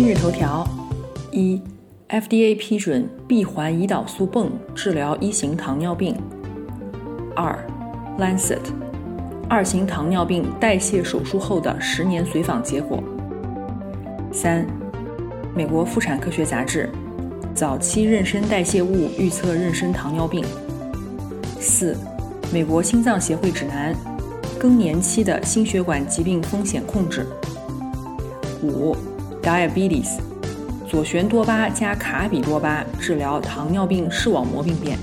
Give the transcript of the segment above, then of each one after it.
今日头条：一，FDA 批准闭环胰岛素泵治疗一型糖尿病。二，Lancet，二型糖尿病代谢手术后的十年随访结果。三，美国妇产科学杂志，早期妊娠代谢物预测妊娠糖尿病。四，美国心脏协会指南，更年期的心血管疾病风险控制。五。Diabetes，左旋多巴加卡比多巴治疗糖尿病视网膜病变。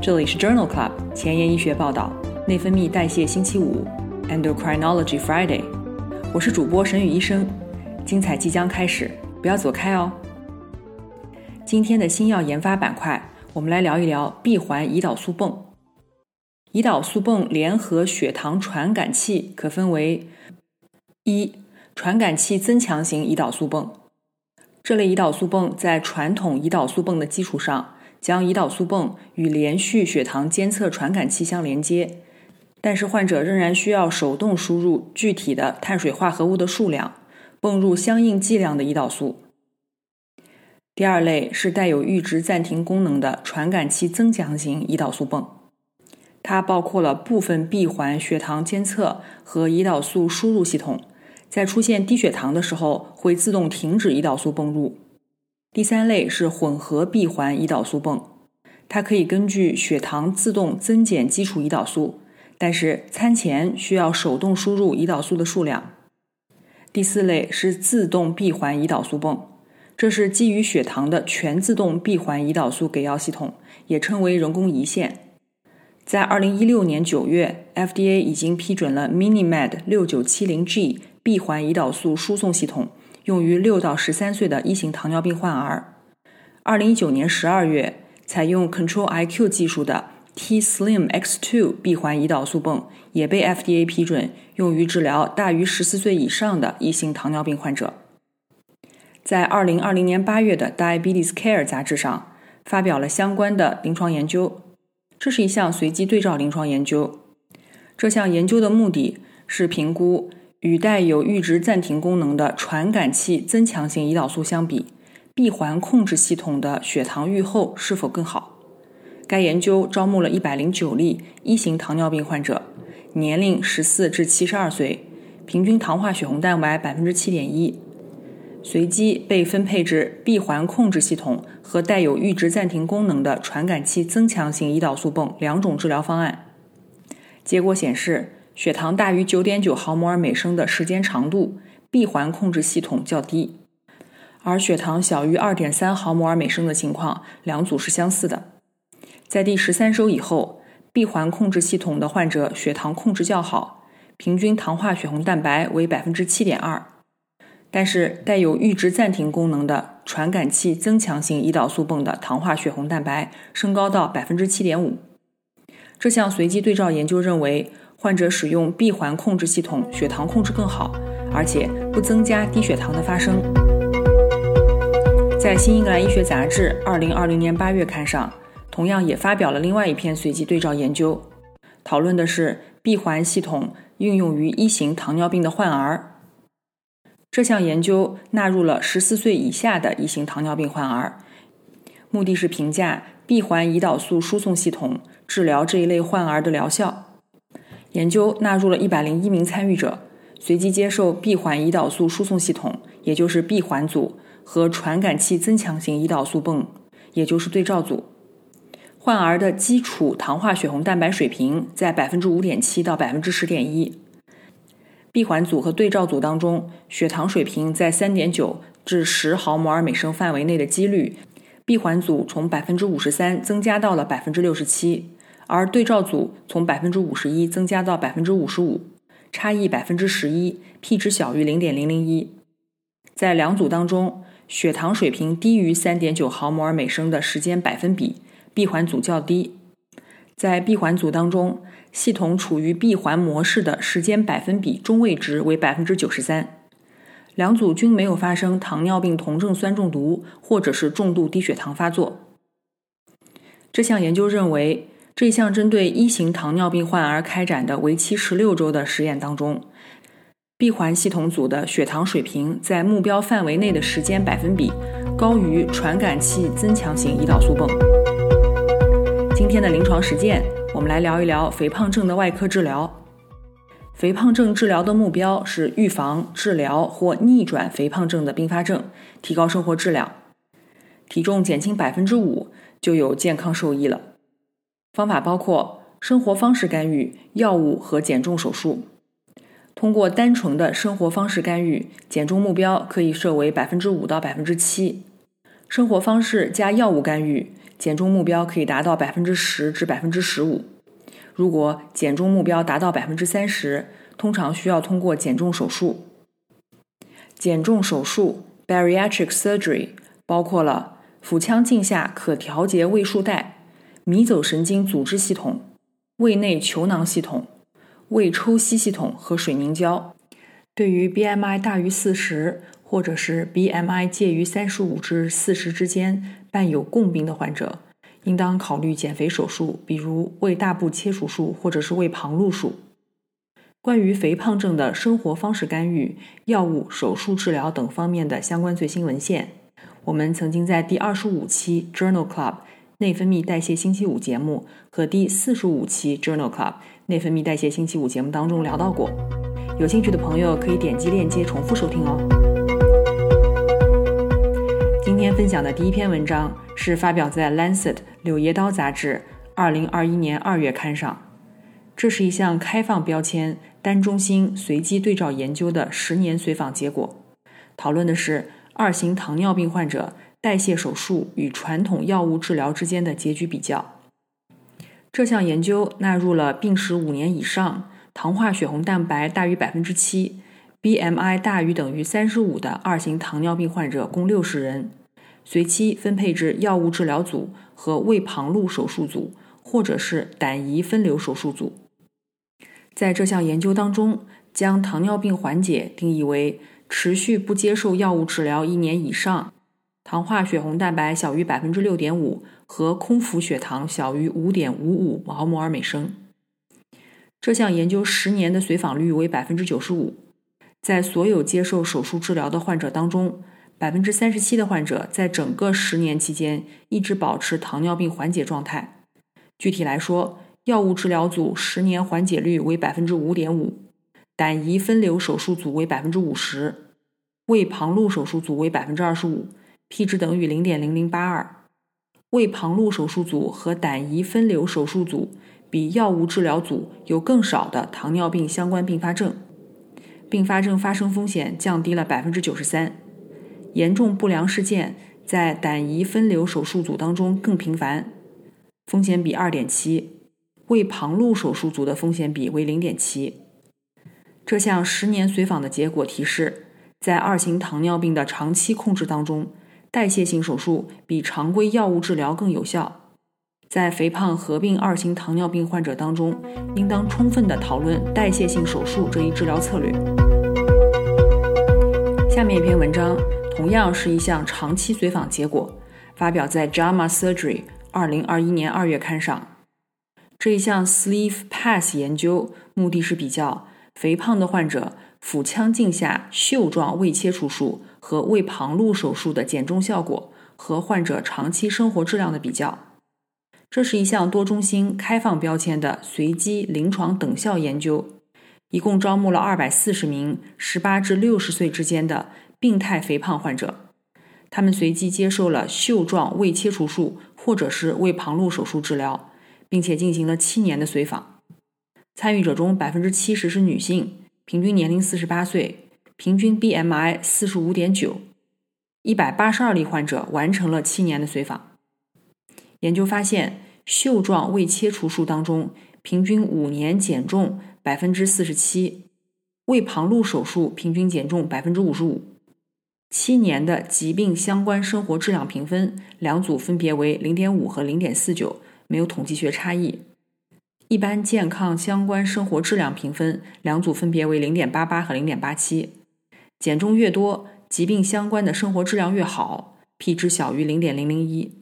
这里是 Journal Club 前沿医学报道，内分泌代谢星期五，Endocrinology Friday。我是主播沈宇医生，精彩即将开始，不要走开哦。今天的新药研发板块，我们来聊一聊闭环胰岛素泵。胰岛素泵联合血糖传感器可分为一。传感器增强型胰岛素泵，这类胰岛素泵在传统胰岛素泵的基础上，将胰岛素泵与连续血糖监测传感器相连接，但是患者仍然需要手动输入具体的碳水化合物的数量，泵入相应剂量的胰岛素。第二类是带有阈值暂停功能的传感器增强型胰岛素泵，它包括了部分闭环血糖监测和胰岛素输入系统。在出现低血糖的时候，会自动停止胰岛素泵入。第三类是混合闭环胰岛素泵，它可以根据血糖自动增减基础胰岛素，但是餐前需要手动输入胰岛素的数量。第四类是自动闭环胰岛素泵，这是基于血糖的全自动闭环胰岛素给药系统，也称为人工胰腺。在二零一六年九月，FDA 已经批准了 MiniMed 六九七零 G。闭环胰岛素输送系统用于六到十三岁的一型糖尿病患儿。二零一九年十二月，采用 Control IQ 技术的 T Slim X2 闭环胰岛素泵也被 FDA 批准用于治疗大于十四岁以上的一型糖尿病患者。在二零二零年八月的 Diabetes Care 杂志上发表了相关的临床研究。这是一项随机对照临床研究。这项研究的目的是评估。与带有阈值暂停功能的传感器增强型胰岛素相比，闭环控制系统的血糖预后是否更好？该研究招募了一百零九例一型糖尿病患者，年龄十四至七十二岁，平均糖化血红蛋白百分之七点一，随机被分配至闭环控制系统和带有阈值暂停功能的传感器增强型胰岛素泵两种治疗方案。结果显示。血糖大于九点九毫摩尔每升的时间长度，闭环控制系统较低；而血糖小于二点三毫摩尔每升的情况，两组是相似的。在第十三周以后，闭环控制系统的患者血糖控制较好，平均糖化血红蛋白为百分之七点二。但是带有阈值暂停功能的传感器增强型胰岛素泵的糖化血红蛋白升高到百分之七点五。这项随机对照研究认为。患者使用闭环控制系统，血糖控制更好，而且不增加低血糖的发生。在《新英格兰医学杂志》二零二零年八月刊上，同样也发表了另外一篇随机对照研究，讨论的是闭环系统应用于一型糖尿病的患儿。这项研究纳入了十四岁以下的一型糖尿病患儿，目的是评价闭环胰岛素输送系统治疗这一类患儿的疗效。研究纳入了一百零一名参与者，随机接受闭环胰岛素输送系统，也就是闭环组和传感器增强型胰岛素泵，也就是对照组。患儿的基础糖化血红蛋白水平在百分之五点七到百分之十点一。闭环组和对照组当中，血糖水平在三点九至十毫摩尔每升范围内的几率，闭环组从百分之五十三增加到了百分之六十七。而对照组从百分之五十一增加到百分之五十五，差异百分之十一，P 值小于零点零零一。在两组当中，血糖水平低于三点九毫摩尔每升的时间百分比，闭环组较低。在闭环组当中，系统处于闭环模式的时间百分比中位值为百分之九十三。两组均没有发生糖尿病酮症酸中毒或者是重度低血糖发作。这项研究认为，这项针对一型糖尿病患儿开展的为期十六周的实验当中，闭环系统组的血糖水平在目标范围内的时间百分比高于传感器增强型胰岛素泵。今天的临床实践，我们来聊一聊肥胖症的外科治疗。肥胖症治疗的目标是预防、治疗或逆转肥胖症的并发症，提高生活质量。体重减轻百分之五就有健康受益了。方法包括生活方式干预、药物和减重手术。通过单纯的生活方式干预，减重目标可以设为百分之五到百分之七。生活方式加药物干预，减重目标可以达到百分之十至百分之十五。如果减重目标达到百分之三十，通常需要通过减重手术。减重手术 （bariatric surgery） 包括了腹腔镜下可调节胃束带、迷走神经组织系统、胃内球囊系统、胃抽吸系统和水凝胶。对于 BMI 大于四十，或者是 BMI 介于三十五至四十之间，伴有共病的患者。应当考虑减肥手术，比如胃大部切除术或者是胃旁路术。关于肥胖症的生活方式干预、药物、手术治疗等方面的相关最新文献，我们曾经在第二十五期 Journal Club 内分泌代谢星期五节目和第四十五期 Journal Club 内分泌代谢星期五节目当中聊到过。有兴趣的朋友可以点击链接重复收听哦。今天分享的第一篇文章是发表在《Lancet》柳叶刀杂志二零二一年二月刊上。这是一项开放标签、单中心随机对照研究的十年随访结果，讨论的是二型糖尿病患者代谢手术与传统药物治疗之间的结局比较。这项研究纳入了病史五年以上、糖化血红蛋白大于百分之七。BMI 大于等于三十五的二型糖尿病患者共六十人，随机分配至药物治疗组和胃旁路手术组，或者是胆胰分流手术组。在这项研究当中，将糖尿病缓解定义为持续不接受药物治疗一年以上，糖化血红蛋白小于百分之六点五和空腹血糖小于五点五五毫摩尔每升。这项研究十年的随访率为百分之九十五。在所有接受手术治疗的患者当中，百分之三十七的患者在整个十年期间一直保持糖尿病缓解状态。具体来说，药物治疗组十年缓解率为百分之五点五，胆胰分流手术组为百分之五十，胃旁路手术组为百分之二十五，P 值等于零点零零八二。胃旁路手术组和胆胰分流手术组比药物治疗组有更少的糖尿病相关并发症。并发症发生风险降低了百分之九十三，严重不良事件在胆胰分流手术组当中更频繁，风险比二点七，胃旁路手术组的风险比为零点七。这项十年随访的结果提示，在二型糖尿病的长期控制当中，代谢性手术比常规药物治疗更有效。在肥胖合并二型糖尿病患者当中，应当充分的讨论代谢性手术这一治疗策略。下面一篇文章同样是一项长期随访结果，发表在《JAMA Surgery》二零二一年二月刊上。这一项 Sleeve Pass 研究目的是比较肥胖的患者腹腔镜下袖状胃切除术和胃旁路手术的减重效果和患者长期生活质量的比较。这是一项多中心开放标签的随机临床等效研究，一共招募了二百四十名十八至六十岁之间的病态肥胖患者，他们随机接受了袖状胃切除术或者是胃旁路手术治疗，并且进行了七年的随访。参与者中百分之七十是女性，平均年龄四十八岁，平均 BMI 四十五点九，一百八十二例患者完成了七年的随访。研究发现，袖状胃切除术当中，平均五年减重百分之四十七，胃旁路手术平均减重百分之五十五。七年的疾病相关生活质量评分，两组分别为零点五和零点四九，没有统计学差异。一般健康相关生活质量评分，两组分别为零点八八和零点八七。减重越多，疾病相关的生活质量越好，P 值小于零点零零一。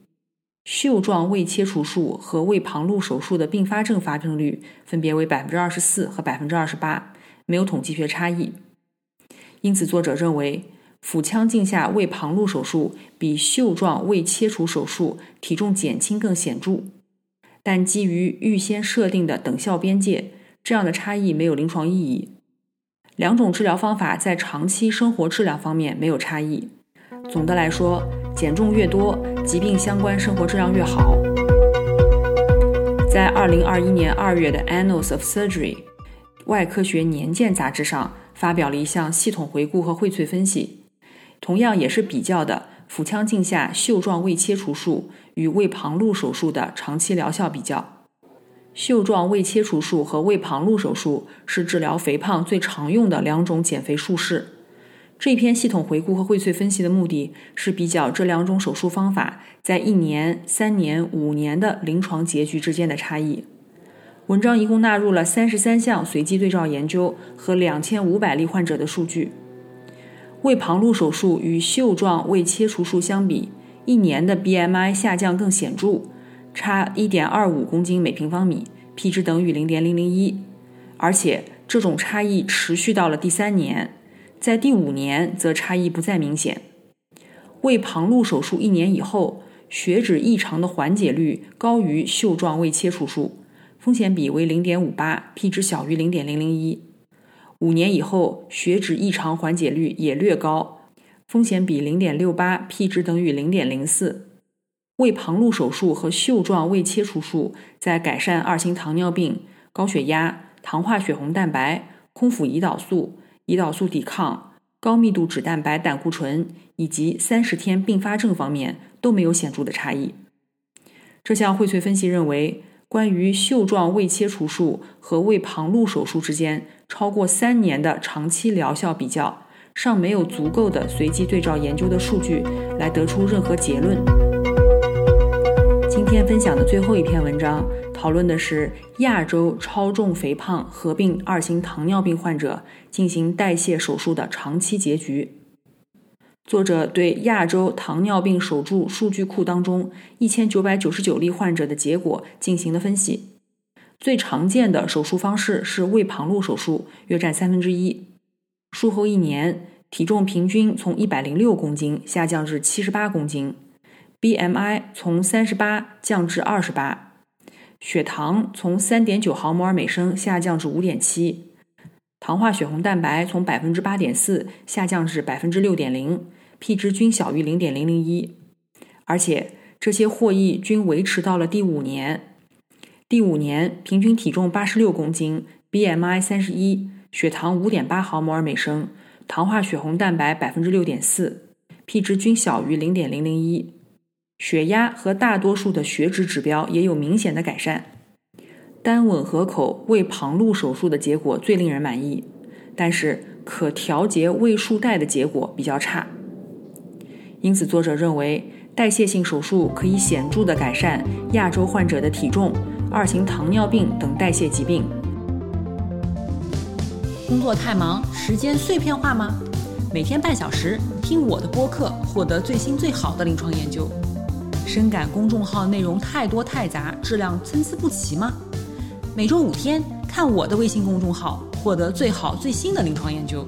袖状胃切除术和胃旁路手术的并发症发生率分别为百分之二十四和百分之二十八，没有统计学差异。因此，作者认为腹腔镜下胃旁路手术比袖状胃切除手术体重减轻更显著。但基于预先设定的等效边界，这样的差异没有临床意义。两种治疗方法在长期生活质量方面没有差异。总的来说，减重越多，疾病相关生活质量越好。在二零二一年二月的《Annals of Surgery》外科学年鉴杂志上发表了一项系统回顾和荟萃分析，同样也是比较的。腹腔镜下袖状胃切除术与胃旁路手术的长期疗效比较。袖状胃切除术和胃旁路手术是治疗肥胖最常用的两种减肥术式。这篇系统回顾和荟萃分析的目的是比较这两种手术方法在一年、三年、五年的临床结局之间的差异。文章一共纳入了三十三项随机对照研究和两千五百例患者的数据。胃旁路手术与袖状胃切除术相比，一年的 BMI 下降更显著，差1.25公斤每平方米，P 值等于0.001，而且这种差异持续到了第三年，在第五年则差异不再明显。胃旁路手术一年以后，血脂异常的缓解率高于袖状胃切除术，风险比为 0.58，P 值小于0.001。五年以后，血脂异常缓解率也略高，风险比零点六八，P 值等于零点零四。胃旁路手术和袖状胃切除术在改善二型糖尿病、高血压、糖化血红蛋白、空腹胰岛素、胰岛素抵抗、高密度脂蛋白胆固醇以及三十天并发症方面都没有显著的差异。这项荟萃分析认为。关于袖状胃切除术和胃旁路手术之间超过三年的长期疗效比较，尚没有足够的随机对照研究的数据来得出任何结论。今天分享的最后一篇文章，讨论的是亚洲超重肥胖合并二型糖尿病患者进行代谢手术的长期结局。作者对亚洲糖尿病手术数据库当中一千九百九十九例患者的结果进行了分析。最常见的手术方式是胃旁路手术，约占三分之一。术后一年，体重平均从一百零六公斤下降至七十八公斤，BMI 从三十八降至二十八，血糖从三点九毫摩尔每升下降至五点七，糖化血红蛋白从百分之八点四下降至百分之六点零。P 值均小于零点零零一，而且这些获益均维持到了第五年。第五年平均体重八十六公斤，BMI 三十一，血糖五点八毫摩尔每升，糖化血红蛋白百分之六点四，P 值均小于零点零零一。血压和大多数的血脂指标也有明显的改善。单吻合口胃旁路手术的结果最令人满意，但是可调节胃束带的结果比较差。因此，作者认为代谢性手术可以显著地改善亚洲患者的体重、二型糖尿病等代谢疾病。工作太忙，时间碎片化吗？每天半小时听我的播客，获得最新最好的临床研究。深感公众号内容太多太杂，质量参差不齐吗？每周五天看我的微信公众号，获得最好最新的临床研究。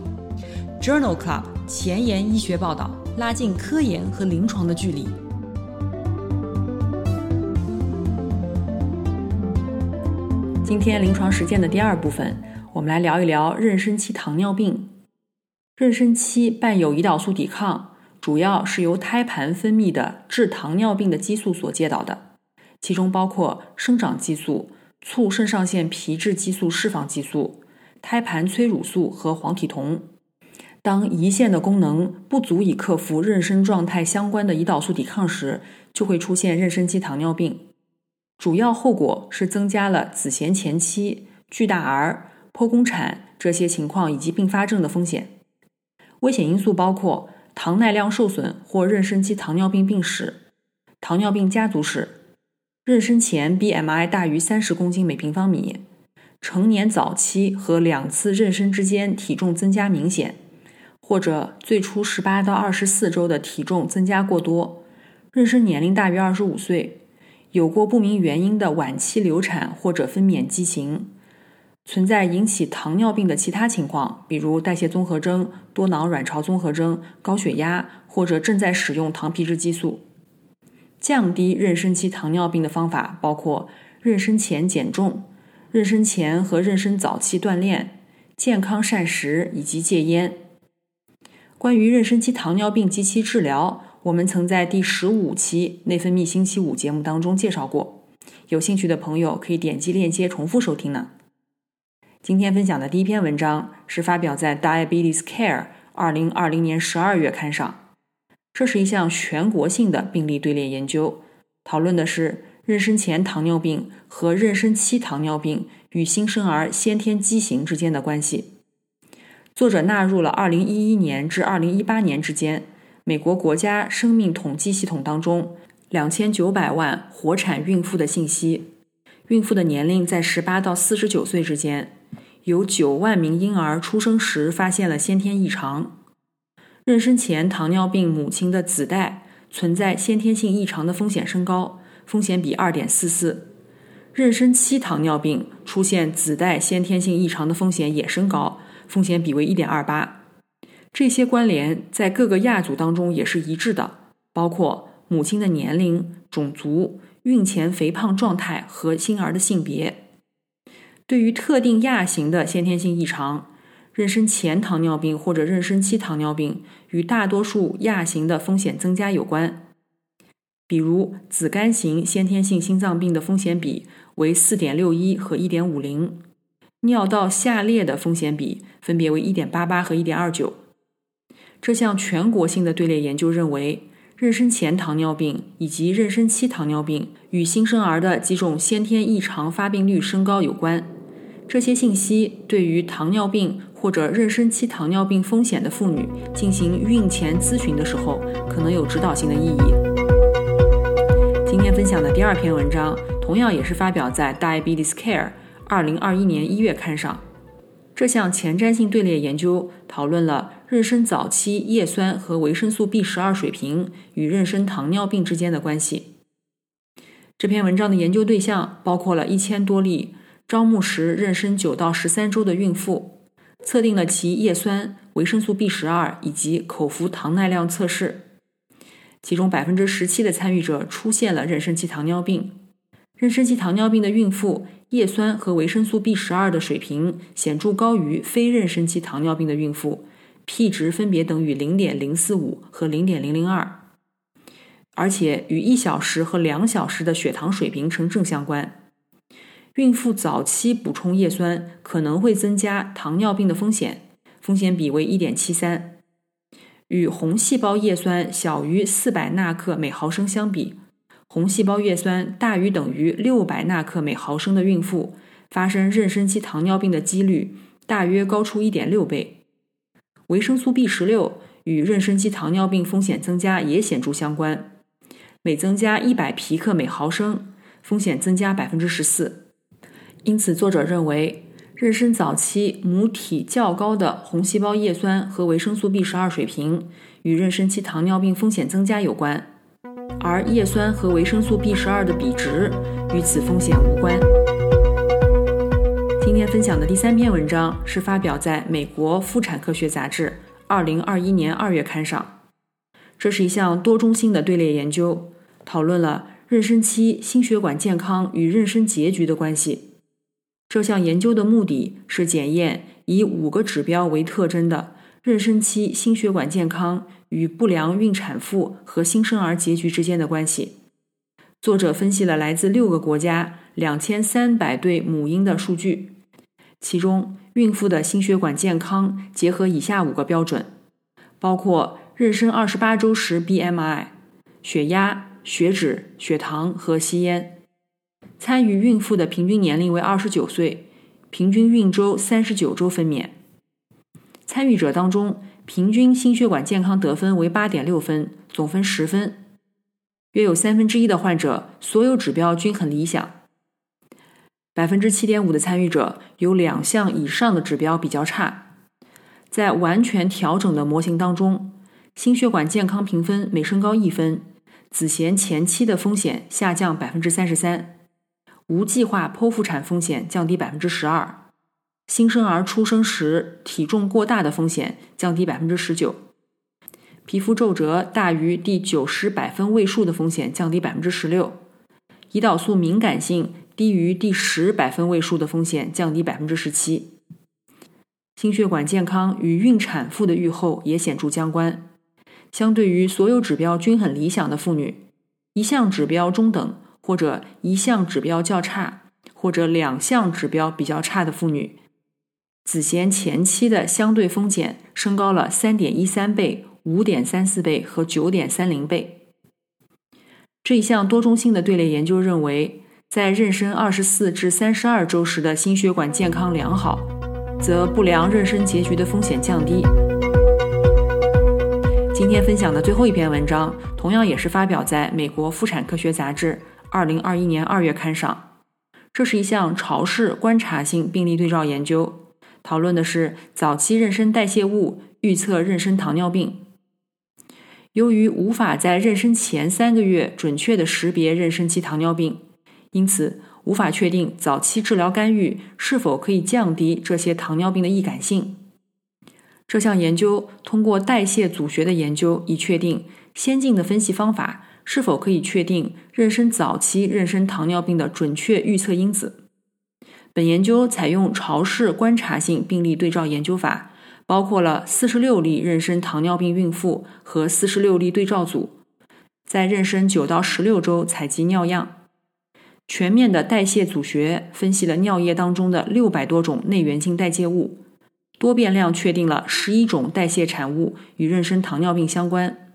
Journal Club 前沿医学报道。拉近科研和临床的距离。今天临床实践的第二部分，我们来聊一聊妊娠期糖尿病。妊娠期伴有胰岛素抵抗，主要是由胎盘分泌的致糖尿病的激素所介导的，其中包括生长激素、促肾上腺皮质激素释放激素、胎盘催乳素和黄体酮。当胰腺的功能不足以克服妊娠状态相关的胰岛素抵抗时，就会出现妊娠期糖尿病。主要后果是增加了子痫前期、巨大儿、剖宫产这些情况以及并发症的风险。危险因素包括糖耐量受损或妊娠期糖尿病病史、糖尿病家族史、妊娠前 BMI 大于三十公斤每平方米、成年早期和两次妊娠之间体重增加明显，或者最初十八到二十四周的体重增加过多，妊娠年龄大于二十五岁，有过不明原因的晚期流产或者分娩畸形。存在引起糖尿病的其他情况，比如代谢综合征、多囊卵巢综合征、高血压或者正在使用糖皮质激素。降低妊娠期糖尿病的方法包括妊娠前减重、妊娠前和妊娠早期锻炼、健康膳食以及戒烟。关于妊娠期糖尿病及其治疗，我们曾在第十五期内分泌星期五节目当中介绍过，有兴趣的朋友可以点击链接重复收听呢。今天分享的第一篇文章是发表在《Diabetes Care》二零二零年十二月刊上。这是一项全国性的病例队列研究，讨论的是妊娠前糖尿病和妊娠期糖尿病与新生儿先天畸形之间的关系。作者纳入了二零一一年至二零一八年之间美国国家生命统计系统当中两千九百万活产孕妇的信息，孕妇的年龄在十八到四十九岁之间。有九万名婴儿出生时发现了先天异常。妊娠前糖尿病母亲的子代存在先天性异常的风险升高，风险比二点四四。妊娠期糖尿病出现子代先天性异常的风险也升高，风险比为一点二八。这些关联在各个亚组当中也是一致的，包括母亲的年龄、种族、孕前肥胖状态和新儿的性别。对于特定亚型的先天性异常，妊娠前糖尿病或者妊娠期糖尿病与大多数亚型的风险增加有关。比如，子绀型先天性心脏病的风险比为4.61和1.50，尿道下裂的风险比分别为1.88和1.29。这项全国性的队列研究认为。妊娠前糖尿病以及妊娠期糖尿病与新生儿的几种先天异常发病率升高有关。这些信息对于糖尿病或者妊娠期糖尿病风险的妇女进行孕前咨询的时候，可能有指导性的意义。今天分享的第二篇文章，同样也是发表在《Diabetes Care》二零二一年一月刊上。这项前瞻性队列研究讨论了妊娠早期叶酸和维生素 B 十二水平与妊娠糖尿病之间的关系。这篇文章的研究对象包括了一千多例招募时妊娠九到十三周的孕妇，测定了其叶酸、维生素 B 十二以及口服糖耐量测试。其中百分之十七的参与者出现了妊娠期糖尿病。妊娠期糖尿病的孕妇。叶酸和维生素 B 十二的水平显著高于非妊娠期糖尿病的孕妇，P 值分别等于零点零四五和零点零零二，而且与一小时和两小时的血糖水平呈正相关。孕妇早期补充叶酸可能会增加糖尿病的风险，风险比为一点七三，与红细胞叶酸小于四百纳克每毫升相比。红细胞叶酸大于等于六百纳克每毫升的孕妇，发生妊娠期糖尿病的几率大约高出一点六倍。维生素 B 十六与妊娠期糖尿病风险增加也显著相关，每增加一百皮克每毫升，风险增加百分之十四。因此，作者认为，妊娠早期母体较高的红细胞叶酸和维生素 B 十二水平与妊娠期糖尿病风险增加有关。而叶酸和维生素 B 十二的比值与此风险无关。今天分享的第三篇文章是发表在美国妇产科学杂志二零二一年二月刊上。这是一项多中心的队列研究，讨论了妊娠期心血管健康与妊娠结局的关系。这项研究的目的是检验以五个指标为特征的妊娠期心血管健康。与不良孕产妇和新生儿结局之间的关系。作者分析了来自六个国家两千三百对母婴的数据，其中孕妇的心血管健康结合以下五个标准，包括妊娠二十八周时 BMI、血压、血脂、血糖和吸烟。参与孕妇的平均年龄为二十九岁平均孕周三十九周分娩。参与者当中，平均心血管健康得分为八点六分，总分十分。约有三分之一的患者所有指标均很理想。百分之七点五的参与者有两项以上的指标比较差。在完全调整的模型当中，心血管健康评分每升高一分，子痫前期的风险下降百分之三十三，无计划剖腹产风险降低百分之十二。新生儿出生时体重过大的风险降低百分之十九，皮肤皱褶大于第九十百分位数的风险降低百分之十六，胰岛素敏感性低于第十百分位数的风险降低百分之十七。心血管健康与孕产妇的预后也显著相关。相对于所有指标均很理想的妇女，一项指标中等或者一项指标较差，或者两项指标比较差的妇女。子痫前期的相对风险升高了三点一三倍、五点三四倍和九点三零倍。这一项多中心的队列研究认为，在妊娠二十四至三十二周时的心血管健康良好，则不良妊娠结局的风险降低。今天分享的最后一篇文章，同样也是发表在美国妇产科学杂志二零二一年二月刊上。这是一项潮式观察性病例对照研究。讨论的是早期妊娠代谢物预测妊娠糖尿病。由于无法在妊娠前三个月准确的识别妊娠期糖尿病，因此无法确定早期治疗干预是否可以降低这些糖尿病的易感性。这项研究通过代谢组学的研究，以确定先进的分析方法是否可以确定妊娠早期妊娠糖尿病的准确预测因子。本研究采用潮式观察性病例对照研究法，包括了四十六例妊娠糖尿病孕妇和四十六例对照组，在妊娠九到十六周采集尿样，全面的代谢组学分析了尿液当中的六百多种内源性代谢物，多变量确定了十一种代谢产物与妊娠糖尿病相关。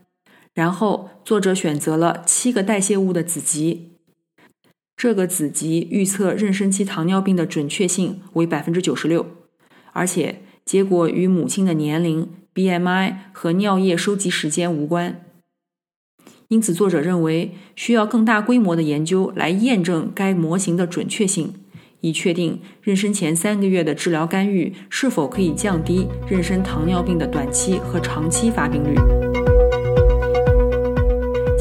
然后作者选择了七个代谢物的子集。这个子集预测妊娠期糖尿病的准确性为百分之九十六，而且结果与母亲的年龄、BMI 和尿液收集时间无关。因此，作者认为需要更大规模的研究来验证该模型的准确性，以确定妊娠前三个月的治疗干预是否可以降低妊娠糖尿病的短期和长期发病率。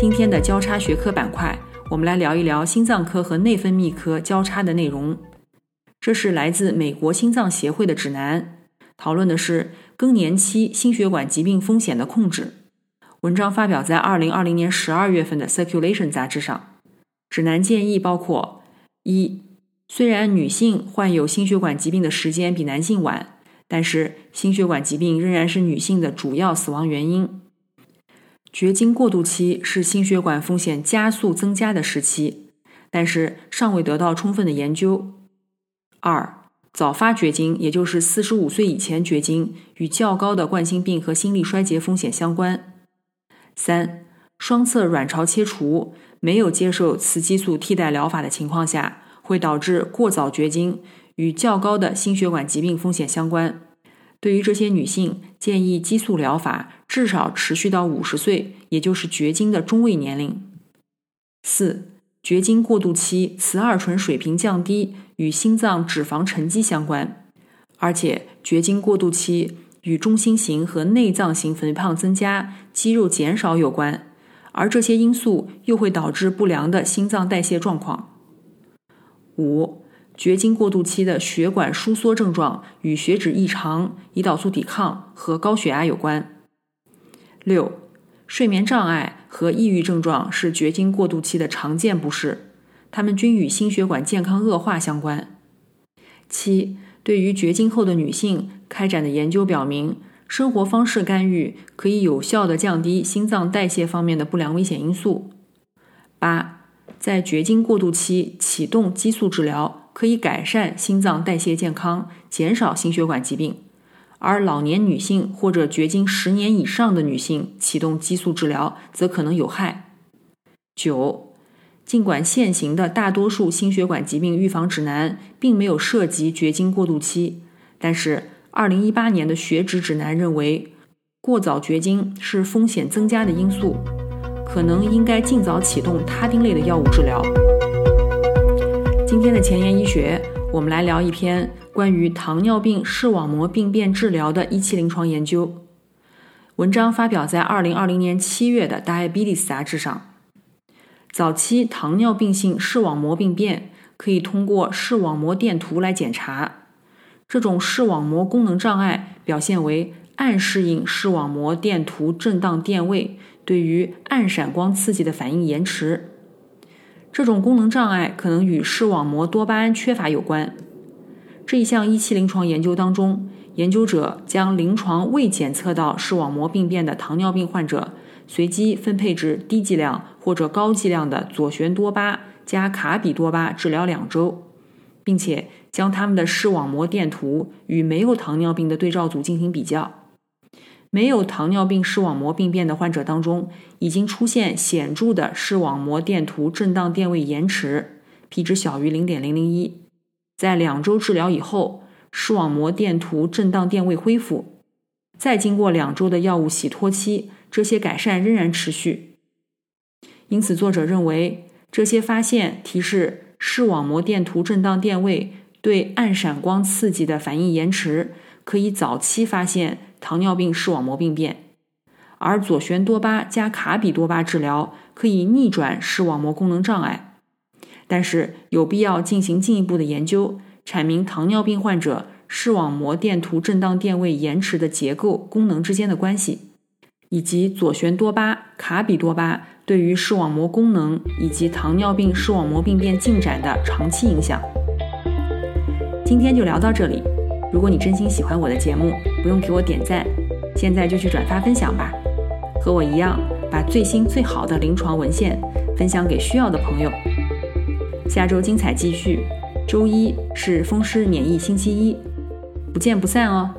今天的交叉学科板块。我们来聊一聊心脏科和内分泌科交叉的内容。这是来自美国心脏协会的指南，讨论的是更年期心血管疾病风险的控制。文章发表在二零二零年十二月份的《Circulation》杂志上。指南建议包括：一、虽然女性患有心血管疾病的时间比男性晚，但是心血管疾病仍然是女性的主要死亡原因。绝经过渡期是心血管风险加速增加的时期，但是尚未得到充分的研究。二、早发绝经，也就是四十五岁以前绝经，与较高的冠心病和心力衰竭风险相关。三、双侧卵巢切除没有接受雌激素替代疗法的情况下，会导致过早绝经，与较高的心血管疾病风险相关。对于这些女性，建议激素疗法至少持续到五十岁，也就是绝经的中位年龄。四、绝经过渡期雌二醇水平降低与心脏脂肪沉积相关，而且绝经过渡期与中心型和内脏型肥胖增加、肌肉减少有关，而这些因素又会导致不良的心脏代谢状况。五。绝经过渡期的血管收缩症状与血脂异常、胰岛素抵抗和高血压有关。六、睡眠障碍和抑郁症状是绝经过渡期的常见不适，它们均与心血管健康恶化相关。七、对于绝经后的女性开展的研究表明，生活方式干预可以有效地降低心脏代谢方面的不良危险因素。八、在绝经过渡期启动激素治疗。可以改善心脏代谢健康，减少心血管疾病，而老年女性或者绝经十年以上的女性启动激素治疗则可能有害。九，尽管现行的大多数心血管疾病预防指南并没有涉及绝经过渡期，但是2018年的血脂指南认为，过早绝经是风险增加的因素，可能应该尽早启动他汀类的药物治疗。今天的前沿医学，我们来聊一篇关于糖尿病视网膜病变治疗的一期临床研究。文章发表在2020年7月的《Diabetes》杂志上。早期糖尿病性视网膜病变可以通过视网膜电图来检查。这种视网膜功能障碍表现为暗适应视网膜电图振荡电位对于暗闪光刺激的反应延迟。这种功能障碍可能与视网膜多巴胺缺乏有关。这一项一期临床研究当中，研究者将临床未检测到视网膜病变的糖尿病患者随机分配至低剂量或者高剂量的左旋多巴加卡比多巴治疗两周，并且将他们的视网膜电图与没有糖尿病的对照组进行比较。没有糖尿病视网膜病变的患者当中，已经出现显著的视网膜电图振荡电位延迟，p 值小于零点零零一。在两周治疗以后，视网膜电图振荡电位恢复。再经过两周的药物洗脱期，这些改善仍然持续。因此，作者认为这些发现提示视网膜电图振荡电位对暗闪光刺激的反应延迟，可以早期发现。糖尿病视网膜病变，而左旋多巴加卡比多巴治疗可以逆转视网膜功能障碍，但是有必要进行进一步的研究，阐明糖尿病患者视网膜电图振荡电位延迟的结构功能之间的关系，以及左旋多巴卡比多巴对于视网膜功能以及糖尿病视网膜病变进展的长期影响。今天就聊到这里。如果你真心喜欢我的节目，不用给我点赞，现在就去转发分享吧。和我一样，把最新最好的临床文献分享给需要的朋友。下周精彩继续，周一是风湿免疫星期一，不见不散哦。